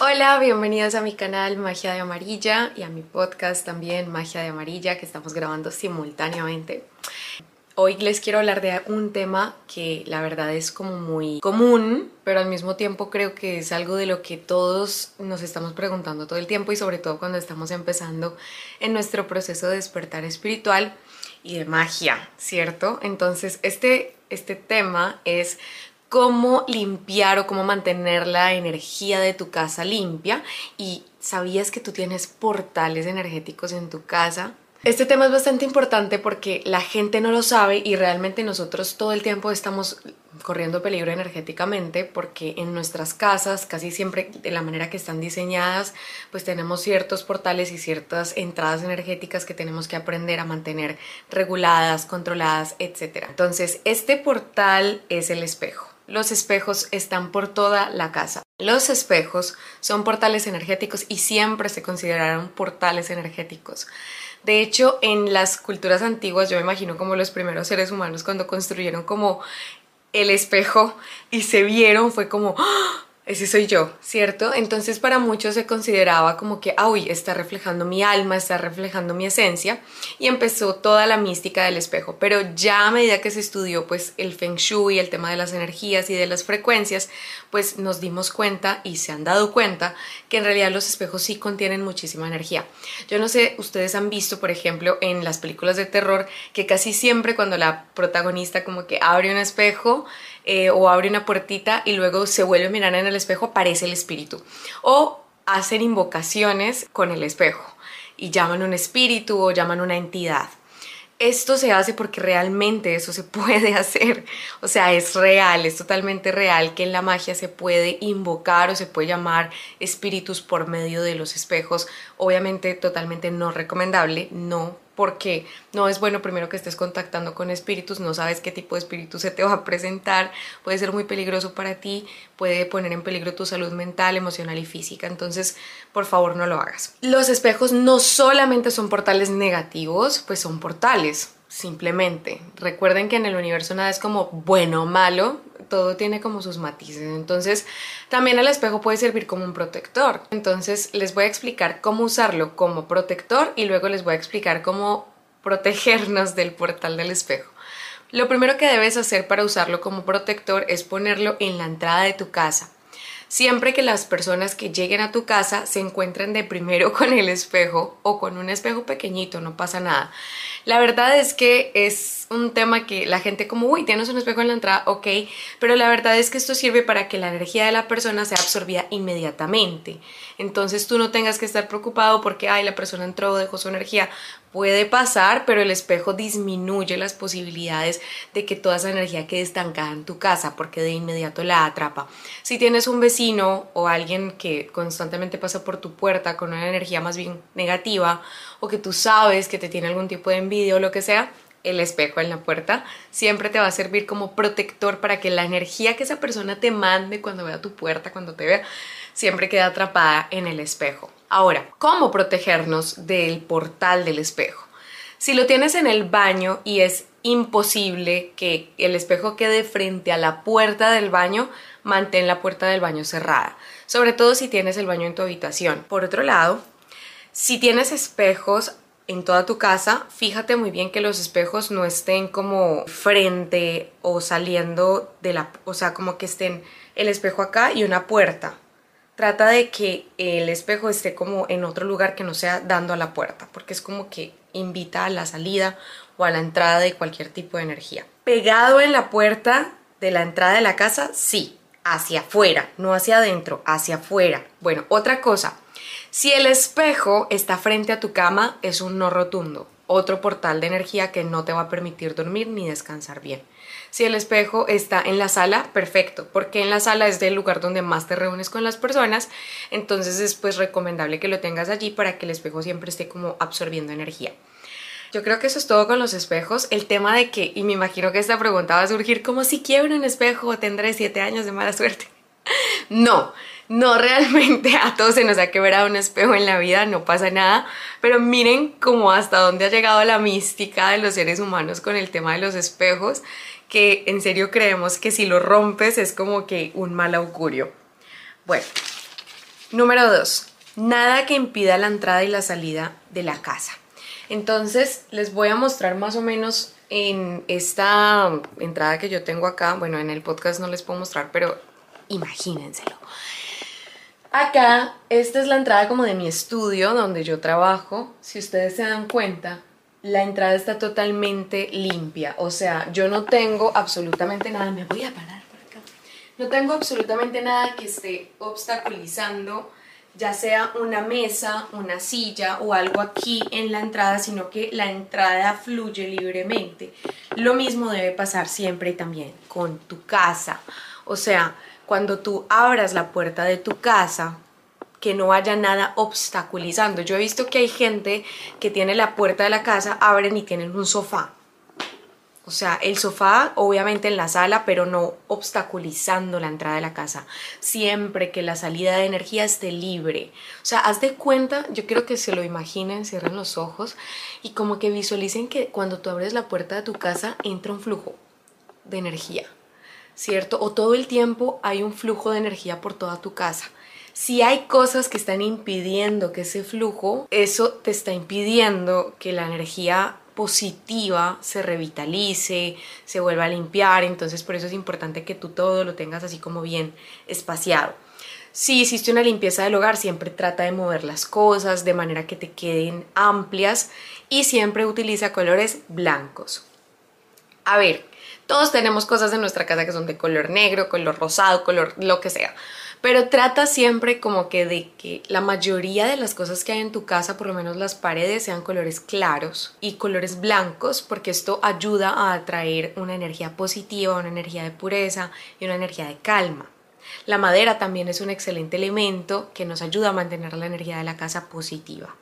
Hola, bienvenidos a mi canal Magia de Amarilla y a mi podcast también Magia de Amarilla que estamos grabando simultáneamente. Hoy les quiero hablar de un tema que la verdad es como muy común, pero al mismo tiempo creo que es algo de lo que todos nos estamos preguntando todo el tiempo y sobre todo cuando estamos empezando en nuestro proceso de despertar espiritual y de magia, ¿cierto? Entonces, este, este tema es cómo limpiar o cómo mantener la energía de tu casa limpia y sabías que tú tienes portales energéticos en tu casa este tema es bastante importante porque la gente no lo sabe y realmente nosotros todo el tiempo estamos corriendo peligro energéticamente porque en nuestras casas casi siempre de la manera que están diseñadas pues tenemos ciertos portales y ciertas entradas energéticas que tenemos que aprender a mantener reguladas, controladas, etc. Entonces este portal es el espejo. Los espejos están por toda la casa. Los espejos son portales energéticos y siempre se consideraron portales energéticos. De hecho, en las culturas antiguas, yo me imagino como los primeros seres humanos cuando construyeron como el espejo y se vieron, fue como, ¡ah! Ese soy yo, ¿cierto? Entonces para muchos se consideraba como que, ah, uy, está reflejando mi alma, está reflejando mi esencia y empezó toda la mística del espejo, pero ya a medida que se estudió pues el feng shui, el tema de las energías y de las frecuencias, pues nos dimos cuenta y se han dado cuenta que en realidad los espejos sí contienen muchísima energía. Yo no sé, ustedes han visto, por ejemplo, en las películas de terror que casi siempre cuando la protagonista como que abre un espejo, eh, o abre una puertita y luego se vuelve a mirar en el espejo, aparece el espíritu. O hacen invocaciones con el espejo y llaman un espíritu o llaman una entidad. Esto se hace porque realmente eso se puede hacer. O sea, es real, es totalmente real que en la magia se puede invocar o se puede llamar espíritus por medio de los espejos. Obviamente totalmente no recomendable, no porque no es bueno primero que estés contactando con espíritus, no sabes qué tipo de espíritu se te va a presentar, puede ser muy peligroso para ti, puede poner en peligro tu salud mental, emocional y física, entonces por favor no lo hagas. Los espejos no solamente son portales negativos, pues son portales, simplemente. Recuerden que en el universo nada es como bueno o malo, todo tiene como sus matices. Entonces, también el espejo puede servir como un protector. Entonces, les voy a explicar cómo usarlo como protector y luego les voy a explicar cómo protegernos del portal del espejo. Lo primero que debes hacer para usarlo como protector es ponerlo en la entrada de tu casa. Siempre que las personas que lleguen a tu casa se encuentren de primero con el espejo o con un espejo pequeñito, no pasa nada. La verdad es que es un tema que la gente como, uy, tienes un espejo en la entrada, ok, pero la verdad es que esto sirve para que la energía de la persona sea absorbida inmediatamente. Entonces tú no tengas que estar preocupado porque, ay, la persona entró, dejó su energía. Puede pasar, pero el espejo disminuye las posibilidades de que toda esa energía quede estancada en tu casa porque de inmediato la atrapa. Si tienes un vecino o alguien que constantemente pasa por tu puerta con una energía más bien negativa o que tú sabes que te tiene algún tipo de envidia o lo que sea, el espejo en la puerta siempre te va a servir como protector para que la energía que esa persona te mande cuando vea tu puerta, cuando te vea, siempre quede atrapada en el espejo. Ahora, ¿cómo protegernos del portal del espejo? Si lo tienes en el baño y es imposible que el espejo quede frente a la puerta del baño, mantén la puerta del baño cerrada, sobre todo si tienes el baño en tu habitación. Por otro lado, si tienes espejos en toda tu casa, fíjate muy bien que los espejos no estén como frente o saliendo de la, o sea, como que estén el espejo acá y una puerta. Trata de que el espejo esté como en otro lugar que no sea dando a la puerta, porque es como que invita a la salida o a la entrada de cualquier tipo de energía. Pegado en la puerta de la entrada de la casa, sí, hacia afuera, no hacia adentro, hacia afuera. Bueno, otra cosa, si el espejo está frente a tu cama, es un no rotundo, otro portal de energía que no te va a permitir dormir ni descansar bien. Si el espejo está en la sala, perfecto, porque en la sala es el lugar donde más te reúnes con las personas, entonces es pues recomendable que lo tengas allí para que el espejo siempre esté como absorbiendo energía. Yo creo que eso es todo con los espejos. El tema de que, y me imagino que esta pregunta va a surgir, como si quiebro un espejo tendré siete años de mala suerte. No, no realmente a todos se nos ha quebrado un espejo en la vida, no pasa nada, pero miren cómo hasta dónde ha llegado la mística de los seres humanos con el tema de los espejos, que en serio creemos que si lo rompes es como que un mal augurio. Bueno, Número dos, nada que impida la entrada y la salida de la casa. Entonces les voy a mostrar más o menos en esta entrada que yo tengo acá, bueno en el podcast no les puedo mostrar, pero imagínenselo. Acá, esta es la entrada como de mi estudio donde yo trabajo. Si ustedes se dan cuenta, la entrada está totalmente limpia. O sea, yo no tengo absolutamente nada. Me voy a parar por acá. No tengo absolutamente nada que esté obstaculizando ya sea una mesa, una silla o algo aquí en la entrada, sino que la entrada fluye libremente. Lo mismo debe pasar siempre también con tu casa. O sea, cuando tú abras la puerta de tu casa, que no haya nada obstaculizando. Yo he visto que hay gente que tiene la puerta de la casa, abren y tienen un sofá. O sea, el sofá obviamente en la sala, pero no obstaculizando la entrada de la casa. Siempre que la salida de energía esté libre. O sea, haz de cuenta, yo quiero que se lo imaginen, cierren los ojos y como que visualicen que cuando tú abres la puerta de tu casa entra un flujo de energía, ¿cierto? O todo el tiempo hay un flujo de energía por toda tu casa. Si hay cosas que están impidiendo que ese flujo, eso te está impidiendo que la energía positiva se revitalice, se vuelva a limpiar, entonces por eso es importante que tú todo lo tengas así como bien espaciado. Si hiciste una limpieza del hogar, siempre trata de mover las cosas de manera que te queden amplias y siempre utiliza colores blancos. A ver, todos tenemos cosas en nuestra casa que son de color negro, color rosado, color lo que sea. Pero trata siempre como que de que la mayoría de las cosas que hay en tu casa, por lo menos las paredes, sean colores claros y colores blancos, porque esto ayuda a atraer una energía positiva, una energía de pureza y una energía de calma. La madera también es un excelente elemento que nos ayuda a mantener la energía de la casa positiva.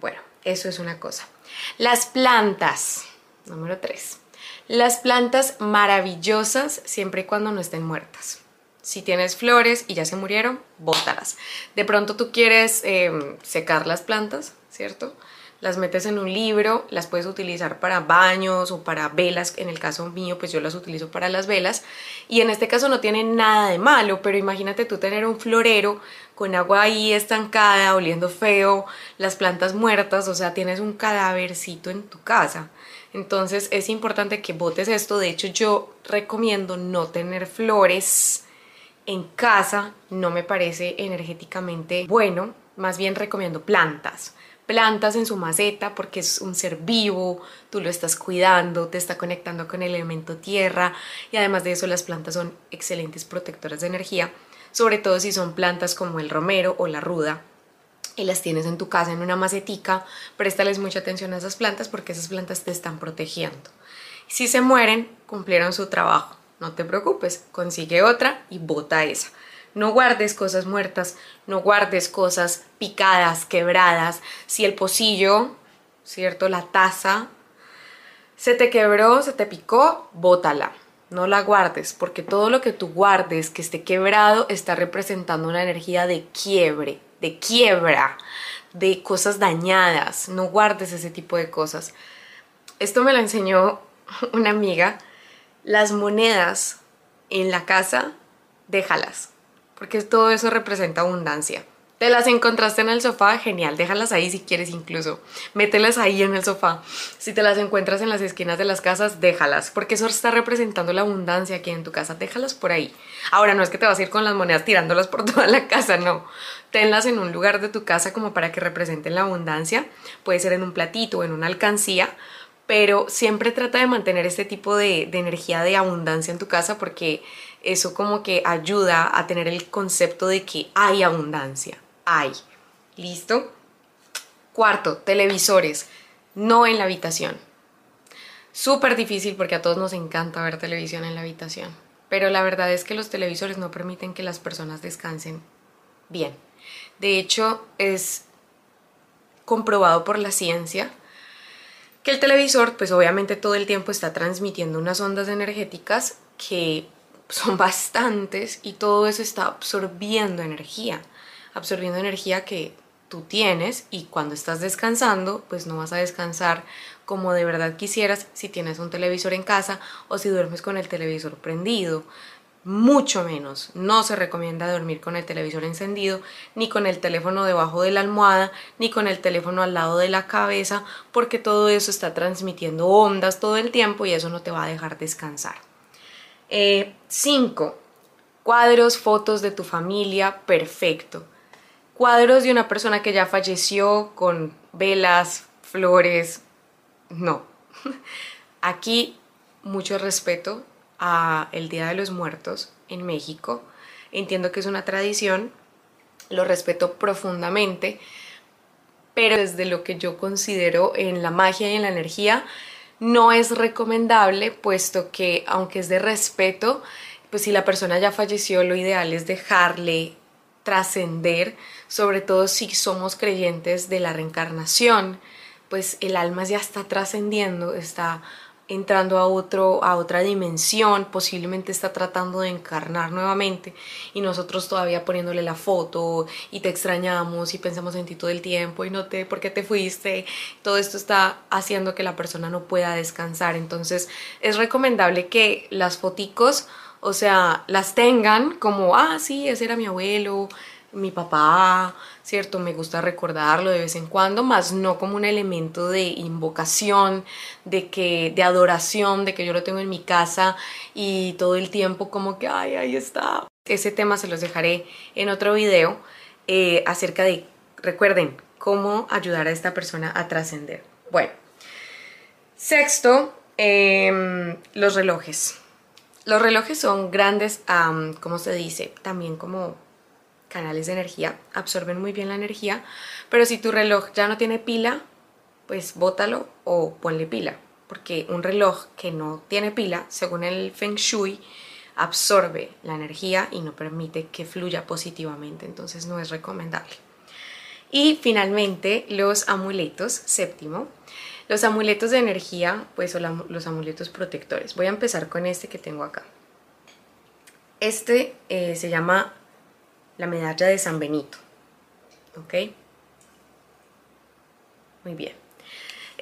Bueno, eso es una cosa. Las plantas, número 3. Las plantas maravillosas siempre y cuando no estén muertas. Si tienes flores y ya se murieron, bótalas. De pronto tú quieres em, secar las plantas, ¿cierto? Las metes en un libro, las puedes utilizar para baños o para velas. En el caso mío, pues yo las utilizo para las velas. Y en este caso no tiene nada de malo, pero imagínate tú tener un florero con agua ahí estancada, oliendo feo, las plantas muertas, o sea, tienes un cadávercito en tu casa. Entonces es importante que botes esto. De hecho, yo recomiendo no tener flores en casa. No me parece energéticamente bueno, más bien recomiendo plantas. Plantas en su maceta porque es un ser vivo, tú lo estás cuidando, te está conectando con el elemento tierra. Y además de eso las plantas son excelentes protectoras de energía, sobre todo si son plantas como el romero o la ruda y las tienes en tu casa en una macetica, préstales mucha atención a esas plantas porque esas plantas te están protegiendo. Si se mueren, cumplieron su trabajo no te preocupes, consigue otra y bota esa. No guardes cosas muertas, no guardes cosas picadas, quebradas. Si el pocillo, ¿cierto? La taza se te quebró, se te picó, bótala. No la guardes, porque todo lo que tú guardes que esté quebrado está representando una energía de quiebre, de quiebra, de cosas dañadas. No guardes ese tipo de cosas. Esto me lo enseñó una amiga las monedas en la casa, déjalas, porque todo eso representa abundancia. Te las encontraste en el sofá, genial, déjalas ahí si quieres incluso. Mételas ahí en el sofá. Si te las encuentras en las esquinas de las casas, déjalas, porque eso está representando la abundancia aquí en tu casa. Déjalas por ahí. Ahora, no es que te vas a ir con las monedas tirándolas por toda la casa, no. Tenlas en un lugar de tu casa como para que representen la abundancia. Puede ser en un platito o en una alcancía, pero siempre trata de mantener este tipo de, energía de abundancia en tu casa porque eso como que ayuda a tener el concepto de que hay abundancia, hay. ¿Listo? Cuarto, televisores, no en la habitación. Súper difícil porque a todos nos encanta ver televisión en la habitación, pero la verdad es que los televisores no permiten que las personas descansen bien. De hecho, es comprobado por la ciencia que el televisor pues obviamente todo el tiempo está transmitiendo unas ondas energéticas que son bastantes y todo eso está absorbiendo energía, absorbiendo energía que tú tienes y cuando estás descansando pues no vas a descansar como de verdad quisieras si tienes un televisor en casa o si duermes con el televisor prendido. mucho menos. No se recomienda dormir con el televisor encendido, ni con el teléfono debajo de la almohada, ni con el teléfono al lado de la cabeza, porque todo eso está transmitiendo ondas todo el tiempo y eso no te va a dejar descansar. 5. Eh, cuadros, fotos de tu familia, perfecto. Cuadros de una persona que ya falleció con velas, flores, no. Aquí mucho respeto, el Día de los Muertos en México. Entiendo que es una tradición, lo respeto profundamente, pero desde lo que yo considero en la magia y en la energía, no es recomendable, puesto que aunque es de respeto, pues si la persona ya falleció, lo ideal es dejarle trascender, sobre todo si somos creyentes de la reencarnación, pues el alma ya está trascendiendo, está entrando a, otro, a otra dimensión, posiblemente está tratando de encarnar nuevamente y nosotros todavía poniéndole la foto y te extrañamos y pensamos en ti todo el tiempo y no te, ¿por qué te fuiste? Todo esto está haciendo que la persona no pueda descansar, entonces es recomendable que las foticos, o sea, las tengan como, ah, sí, ese era mi abuelo, mi papá, ¿cierto? Me gusta recordarlo de vez en cuando, más no como un elemento de invocación, de que de adoración, de que yo lo tengo en mi casa y todo el tiempo como que, ay, ahí está. Ese tema se los dejaré en otro video eh, acerca de, recuerden, cómo ayudar a esta persona a trascender. Bueno, sexto, em, los relojes. Los relojes son grandes, um, ¿cómo se dice? También como canales de energía, absorben muy bien la energía, pero si tu reloj ya no tiene pila, pues bótalo o ponle pila, porque un reloj que no tiene pila, según el Feng Shui, absorbe la energía y no permite que fluya positivamente, entonces no es recomendable. Y finalmente los amuletos, séptimo, los amuletos de energía, pues son los amuletos protectores. Voy a empezar con este que tengo acá. Este eh, se llama la medalla de San Benito. ¿Ok? Muy bien.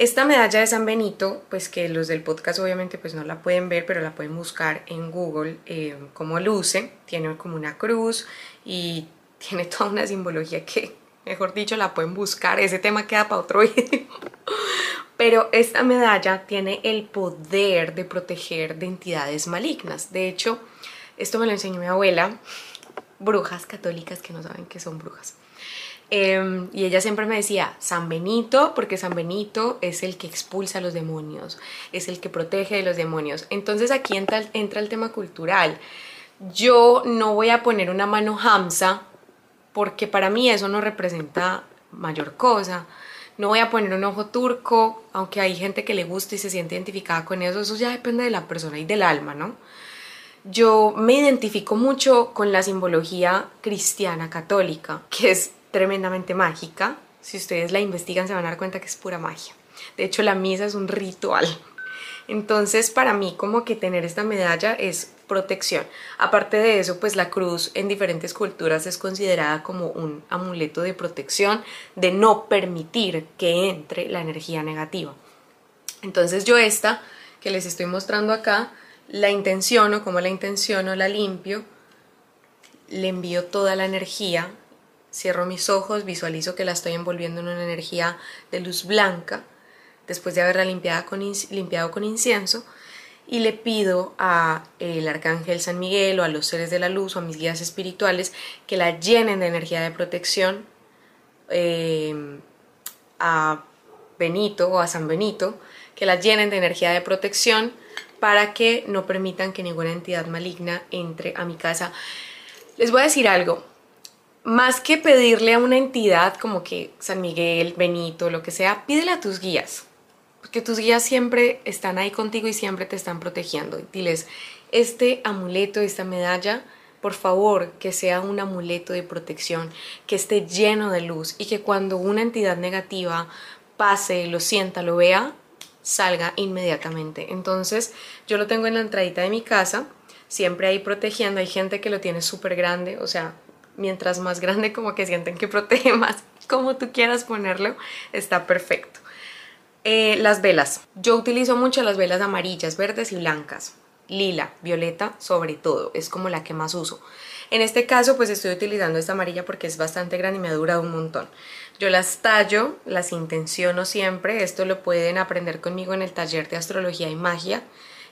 Esta medalla de San Benito, pues que los del podcast obviamente pues no la pueden ver, pero la pueden buscar en Google eh, como luce. Tiene como una cruz y tiene toda una simbología que, mejor dicho, la pueden buscar. Ese tema queda para otro video. Pero esta medalla tiene el poder de proteger de entidades malignas. De hecho, esto me lo enseñó mi abuela brujas católicas que no saben que son brujas. Em, y ella siempre me decía, San Benito, porque San Benito es el que expulsa a los demonios, es el que protege de los demonios. Entonces aquí entra, entra el tema cultural. Yo no voy a poner una mano hamsa, porque para mí eso no representa mayor cosa. No voy a poner un ojo turco, aunque hay gente que le gusta y se siente identificada con eso, eso ya depende de la persona y del alma, ¿no? yo me identifico mucho con la simbología cristiana católica, que es tremendamente mágica. Si ustedes la investigan se van a dar cuenta que es pura magia. De hecho, la misa es un ritual. Entonces, para mí, como que tener esta medalla es protección. Aparte de eso, pues la cruz en diferentes culturas es considerada como un amuleto de protección, de no permitir que entre la energía negativa. Entonces, yo esta que les estoy mostrando acá, la intenciono, como la intenciono, la limpio, le envío toda la energía, cierro mis ojos, visualizo que la estoy envolviendo en una energía de luz blanca, después de haberla limpiado con, incienso, y le pido a el arcángel San Miguel o a los seres de la luz o a mis guías espirituales que la llenen de energía de protección, eh, a Benito o a San Benito, que la llenen de energía de protección, para que no permitan que ninguna entidad maligna entre a mi casa. Les voy a decir algo, más que pedirle a una entidad como que San Miguel, Benito, lo que sea, pídele a tus guías, porque tus guías siempre están ahí contigo y siempre te están protegiendo. Diles, este amuleto, esta medalla, por favor, que sea un amuleto de protección, que esté lleno de luz y que cuando una entidad negativa pase, lo sienta, lo vea, salga inmediatamente. Entonces yo lo tengo en la entradita de mi casa, siempre ahí protegiendo, hay gente que lo tiene súper grande, o sea, mientras más grande como que sienten que protege más, como tú quieras ponerlo, está perfecto. Eh, las velas, yo utilizo mucho las velas amarillas, verdes y blancas. lila, violeta sobre todo, es como la que más uso. En este caso pues estoy utilizando esta amarilla porque es bastante grande y me ha durado un montón. Yo las tallo, las intenciono siempre, esto lo pueden aprender conmigo en el taller de astrología y magia.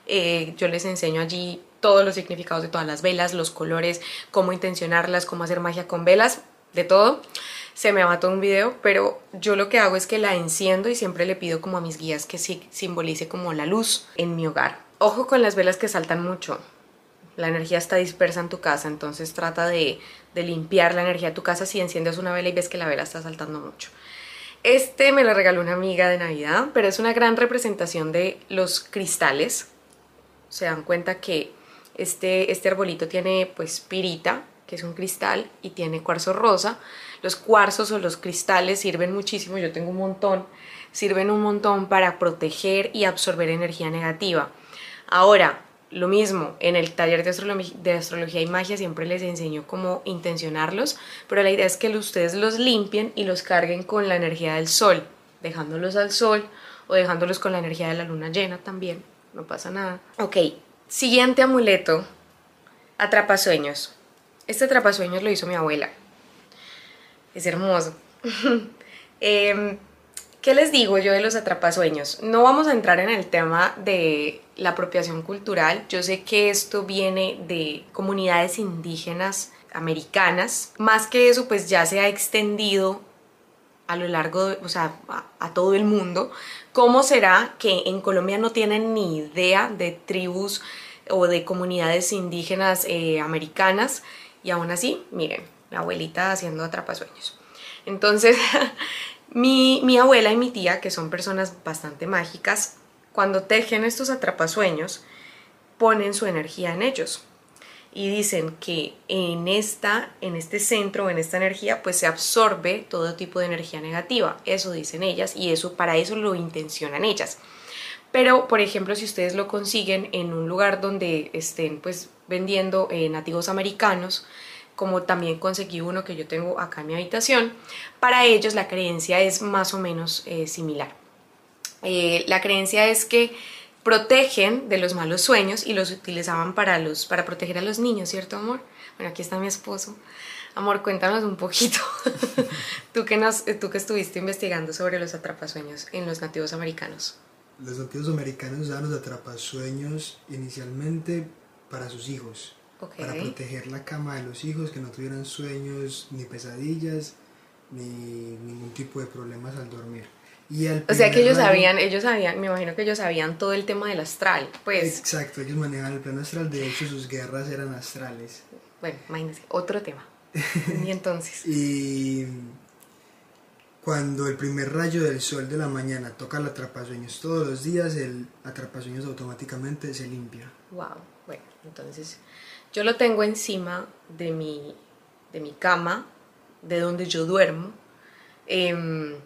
Eh, yo les enseño allí todos los significados de todas las velas, los colores, cómo intencionarlas, cómo hacer magia con velas, de todo. Se me va todo un video, pero yo lo que hago es que la enciendo y siempre le pido como a mis guías que simbolice como la luz en mi hogar. Ojo con las velas que saltan mucho. La energía está dispersa en tu casa, entonces trata de, de limpiar la energía de tu casa si enciendes una vela y ves que la vela está saltando mucho. Este me lo regaló una amiga de Navidad, pero es una gran representación de los cristales. Se dan cuenta que este, este arbolito tiene pues pirita, que es un cristal, y tiene cuarzo rosa. Los cuarzos o los cristales sirven muchísimo, yo tengo un montón, sirven un montón para proteger y absorber energía negativa. Ahora, lo mismo, en el taller de, de, astrología y magia siempre les enseño cómo intencionarlos, pero la idea es que ustedes los limpien y los carguen con la energía del sol, dejándolos al sol o dejándolos con la energía de la luna llena también, no pasa nada. Ok, siguiente amuleto, atrapasueños. Este atrapasueños lo hizo mi abuela. Es hermoso. eh, ¿Qué les digo yo de los atrapasueños? No vamos a entrar en el tema de la apropiación cultural. Yo sé que esto viene de comunidades indígenas americanas. Más que eso, pues ya se ha extendido a lo largo, de, o sea, a, todo el mundo. ¿Cómo será que en Colombia no tienen ni idea de tribus o de comunidades indígenas eh, americanas? Y aún así, miren, la abuelita haciendo atrapasueños. Entonces, Mi, abuela y mi tía, que son personas bastante mágicas, cuando tejen estos atrapasueños, ponen su energía en ellos y dicen que en esta en este centro en esta energía pues se absorbe todo tipo de energía negativa eso dicen ellas y eso para eso lo intencionan ellas pero por ejemplo si ustedes lo consiguen en un lugar donde estén pues vendiendo eh, nativos americanos como también conseguí uno que yo tengo acá en mi habitación, para ellos la creencia es más o menos eh, similar. Eh, la creencia es que protegen de los malos sueños y los utilizaban para, los, para proteger a los niños, ¿cierto, amor? Bueno, aquí está mi esposo. Amor, cuéntanos un poquito. tú, que nos, tú que estuviste investigando sobre los atrapasueños en los nativos americanos. Los nativos americanos usaban los atrapasueños inicialmente para sus hijos para proteger la cama de los hijos, que no tuvieran sueños ni pesadillas, ni ningún tipo de problemas al dormir. Y o sea que ellos sabían, ellos sabían, me imagino que ellos sabían todo el tema del astral, pues. Exacto, ellos manejaban el plano astral, de hecho sus guerras eran astrales. Bueno, imagínense, otro tema. y entonces. y cuando el primer rayo del sol de la mañana toca el atrapasueños todos los días, el atrapasueños automáticamente se limpia. Wow, entonces yo lo tengo encima de mi, de mi cama, de donde yo duermo. Em,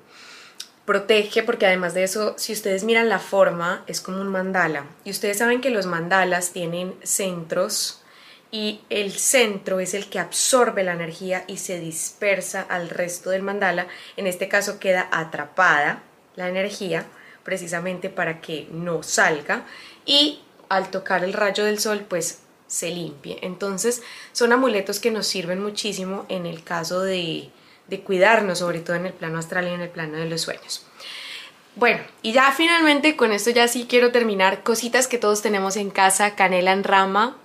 protege porque además de eso, si ustedes miran la forma, es como un mandala. Y ustedes saben que los mandalas tienen centros y el centro es el que absorbe la energía y se dispersa al resto del mandala. En este caso queda atrapada la energía precisamente para que no salga y al tocar el rayo del sol pues se limpie. Entonces son amuletos que nos sirven muchísimo en el caso de, de cuidarnos, sobre todo en el plano astral y en el plano de los sueños. Bueno, y ya finalmente con esto ya sí quiero terminar. Cositas que todos tenemos en casa, canela en rama,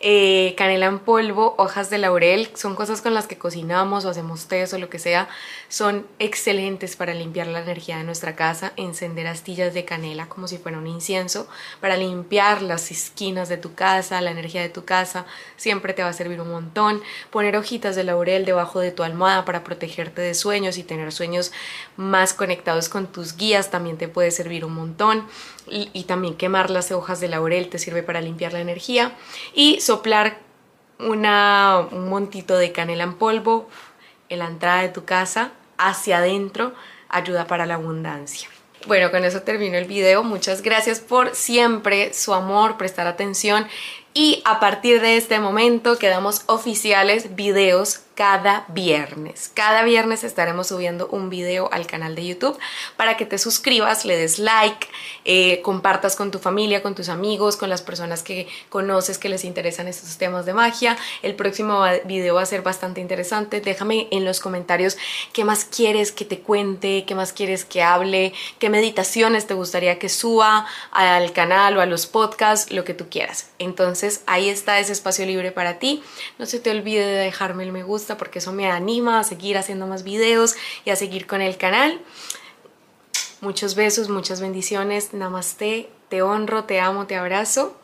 eh, canela en polvo, hojas de laurel, son cosas con las que cocinamos o hacemos té o lo que sea, son excelentes para limpiar la energía de nuestra casa, encender astillas de canela como si fuera un incienso, para limpiar las esquinas de tu casa, la energía de tu casa, siempre te va a servir un montón, poner hojitas de laurel debajo de tu almohada para protegerte de sueños y tener sueños más conectados con tus guías también te puede servir un montón, y, también quemar las hojas de laurel te sirve para limpiar la energía. Y soplar una, un montito de canela en polvo en la entrada de tu casa hacia adentro ayuda para la abundancia. Bueno, con eso termino el video. Muchas gracias por siempre su amor, prestar atención y a partir de este momento quedamos oficiales videos cada viernes. Cada viernes estaremos subiendo un video al canal de YouTube para que te suscribas, le des like, eh, compartas con tu familia, con tus amigos, con las personas que conoces que les interesan estos temas de magia. El próximo video va a ser bastante interesante. Déjame en los comentarios qué más quieres que te cuente, qué más quieres que hable, qué meditaciones te gustaría que suba al canal o a los podcasts, lo que tú quieras. Entonces ahí está ese espacio libre para ti. No se te olvide de dejarme el me porque eso me anima a seguir haciendo más videos y a seguir con el canal. Muchos besos, muchas bendiciones. Namaste. Te honro, te amo, te abrazo.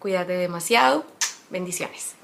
Cuídate demasiado. Bendiciones.